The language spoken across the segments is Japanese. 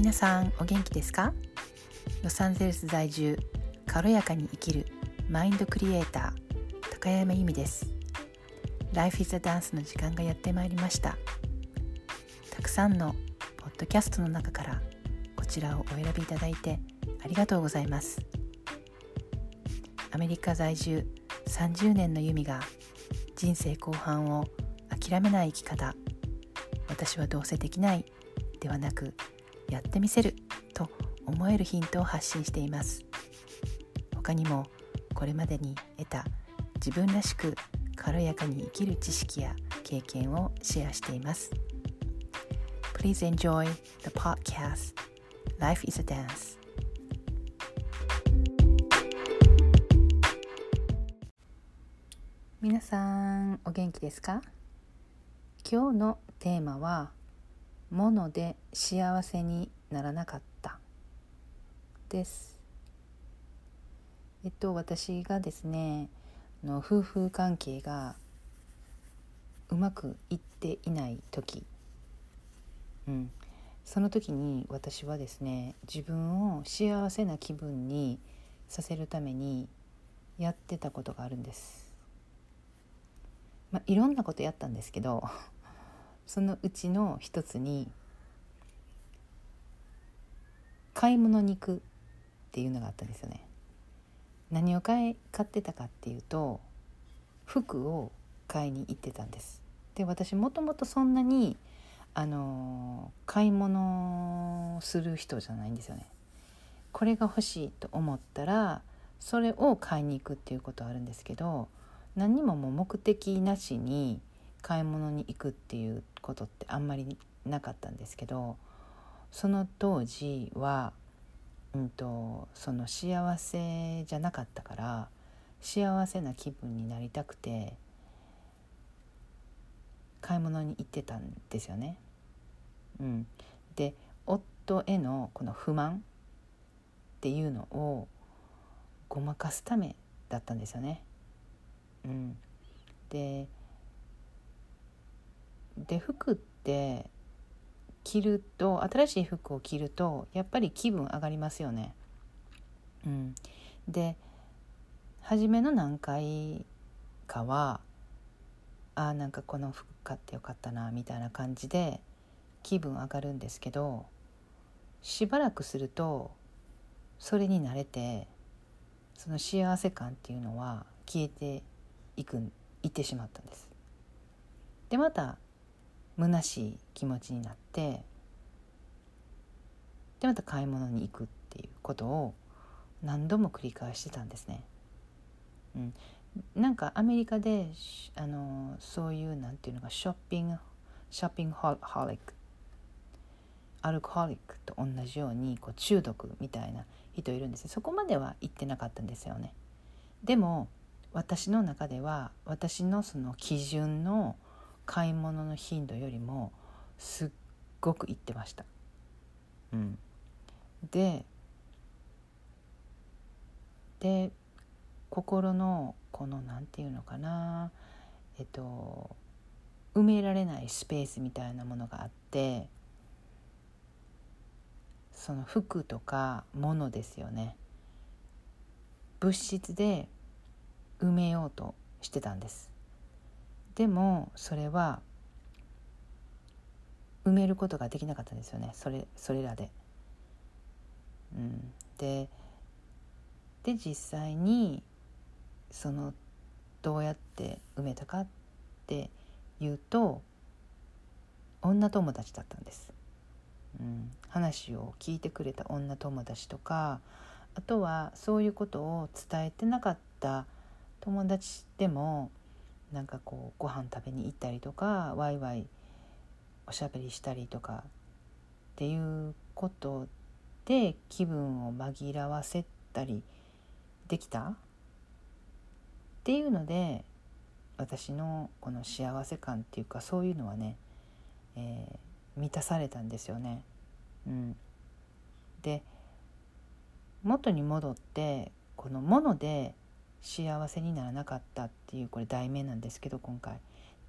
皆さんお元気ですか？ロサンゼルス在住軽やかに生きるマインドクリエイター高山由美です。Life is a Dance の時間がやってまいりました。たくさんのポッドキャストの中からこちらをお選びいただいてありがとうございます。アメリカ在住30年の由美が人生後半を諦めない生き方。私はどうせできないではなくやってみせると思えるヒントを発信しています。他にもこれまでに得た自分らしく軽やかに生きる知識や経験をシェアしています。Please enjoy the podcast. Life is a Dance. 皆さんお元気ですか今日のテーマは「もので幸せにならなかった」です。えっと私がですねの夫婦関係がうまくいっていない時。うん。その時に私はですね自分を幸せな気分にさせるためにやってたことがあるんです。まあ、いろんなことやったんですけどそのうちの一つに買い物に行くっていうのがあったんですよね。何を買い買ってたかっていうと服を買いに行ってたんです。で私もともとそんなにあの買い物する人じゃないんですよね。これが欲しいと思ったらそれを買いに行くっていうことはあるんですけど何にももう目的なしに買い物に行くっていうことってあんまりなかったんですけどその当時は、うんと、その幸せじゃなかったから幸せな気分になりたくて買い物に行ってたんですよね。うん、で夫へのこの不満っていうのをごまかすためだったんですよね。うん、でで服って着ると新しい服を着るとやっぱり気分上がりますよね。うん、で初めの何回かはあなんかこの服買ってよかったなみたいな感じで気分上がるんですけどしばらくするとそれに慣れてその幸せ感っていうのは消えていくいってしまったんです。でまた虚しい気持ちになってでまた買い物に行くっていうことを何度も繰り返してたんですね。うん、なんかアメリカであのそういうなんていうのがショッピングショッピングホリックアルコホリックと同じようにこう中毒みたいな人いるんですそこまでは行ってなかったんですよね。でも私の中では私のその基準の買い物の頻度よりもすっごく行ってました。うん、でで心のこの何て言うのかなえっと埋められないスペースみたいなものがあってその服とか物ですよね。物質で埋めようとしてたんですでもそれは埋めることができなかったんですよねそれそれらで。うん、でで実際にそのどうやって埋めたかっていうと女友達だったんです。うん、話を聞いてくれた女友達とかあとはそういうことを伝えてなかった友達でもなんかこうご飯食べに行ったりとかワイワイおしゃべりしたりとかっていうことで気分を紛らわせたりできた？っていうので私のこの幸せ感っていうかそういうのはね、えー、満たされたんですよね。うん、で元に戻ってこのもので幸せにならなかったっていうこれ題名なんですけど今回。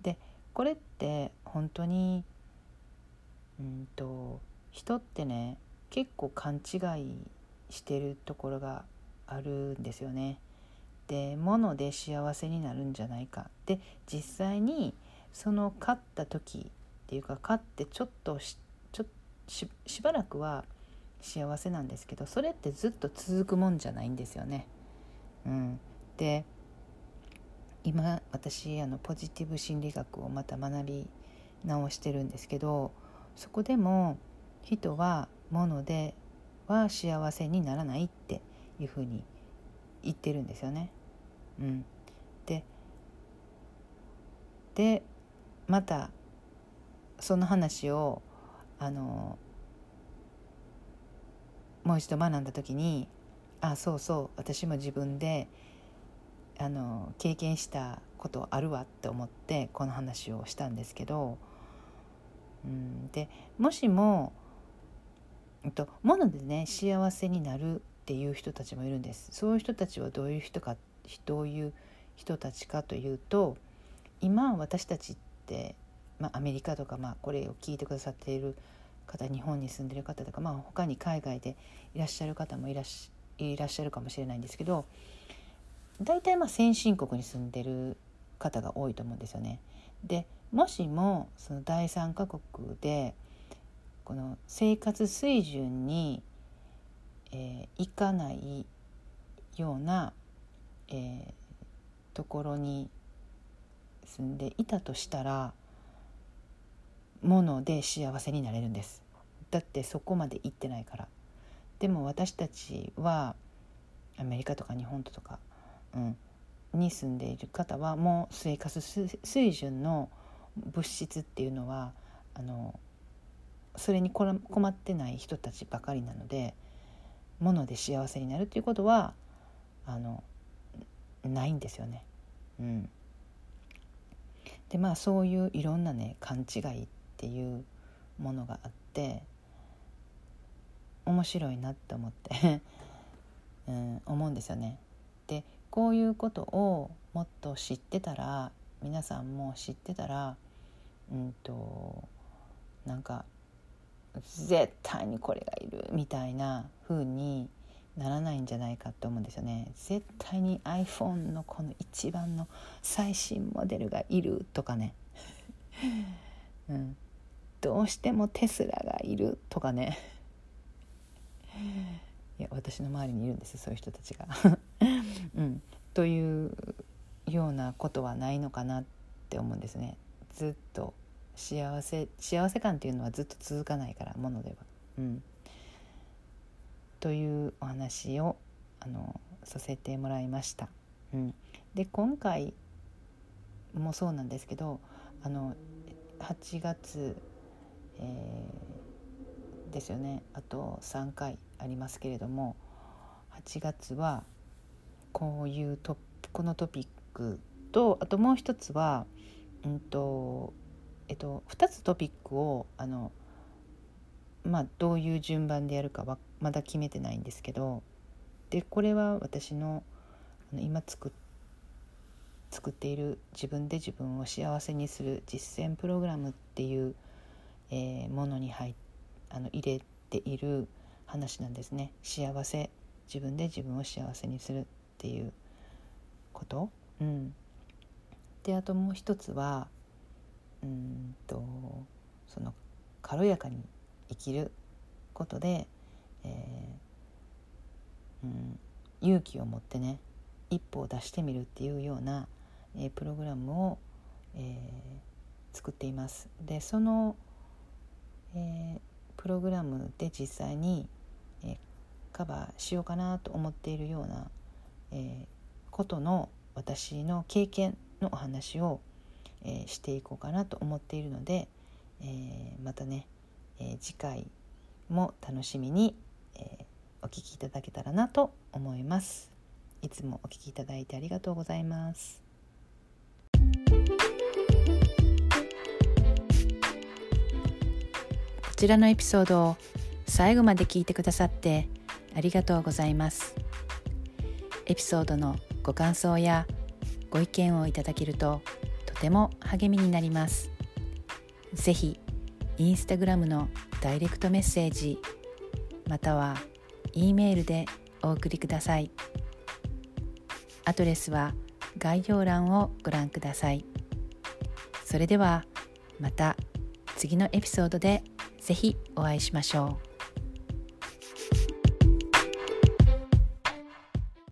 でこれって本当にうんと人ってね結構勘違いしてるところがあるんですよね。で物で幸せになるんじゃないかで実際にその勝った時っていうか勝ってちょっとしちょししばらくは幸せなんですけどそれってずっと続くもんじゃないんですよね。うん、で今私あのポジティブ心理学をまた学び直してるんですけどそこでも人は物では幸せにならないっていうふうに言ってるんですよね。うん、ででまたその話をあのもう一度学んだ時にあそうそう私も自分であの経験したことあるわって思ってこの話をしたんですけど、うん、でもしも、えっと、物でね幸せになるっていう人たちもいるんです。そういう人たちはどういう人かどういう人たちかというと今私たちって、まあ、アメリカとか、まあ、これを聞いてくださっている方日本に住んでる方とか、まあ、他に海外でいらっしゃる方もいらっしゃるかもしれないんですけど大体まあ先進国に住んでる方が多いと思うんですよね。でもしもその第三カ国でこの生活水準に、えー、いかないような、えー、ところに住んでいたとしたらもので幸せになれるんですだってそこまで行ってないからでも私たちはアメリカとか日本とか、うん、に住んでいる方はもう生活水準の物質っていうのはあのそれに困ってない人たちばかりなので物で幸せになるっていうことはあのないんですよね。うん、でまあそういういろんなね勘違いっていうものがあって面白いなって思って うん、思うんですよね。こういうことをもっと知ってたら皆さんも知ってたらうんとなんか絶対にこれがいるみたいな風にならないんじゃないかと思うんですよね。絶対に iPhone のこの一番の最新モデルがいるとかね、うん、どうしてもテスラがいるとかね。いや私の周りにいるんですそういう人たちが。うん、というようなことはないのかなって思うんですね。ずっと幸せ幸せ感っていうのはずっと続かないからものでは。うん、というお話をあのさせてもらいました。うん、で今回もそうなんですけどあの8月、えー、ですよねあと3回ありますけれども8月はこういうトこのトピックとあともう一つは、うんとえっと、2つトピックをあの、まあ、どういう順番でやるかはまだ決めてないんですけどでこれは私のあの今作作っている自分で自分を幸せにする実践プログラムっていう、えー、ものに入あの入れている話なんですね。幸せ自分で自分を幸せにする。っていうこと、うん、であともう一つはうんとその軽やかに生きることで、えー、うん、勇気を持ってね一歩を出してみるっていうような、えー、プログラムを、えー、作っています。でその、えプログラムで実際に、えカバーしようかなと思っているような、えことの私の経験のお話を、えー、していこうかなと思っているので、えー、またね、えー、次回も楽しみに、えお聴きいただけたらなと思います。いつもお聴きいただいてありがとうございます。こちらのエピソードを最後まで聞いてくださってありがとうございます。エピソードのご感想やご意見をいただけるととても励みになります。ぜひインスタグラムのダイレクトメッセージまたは E メールでお送りくださいアドレスは概要欄をご覧くださいそれではまた次のエピソードでぜひお会いしましょう。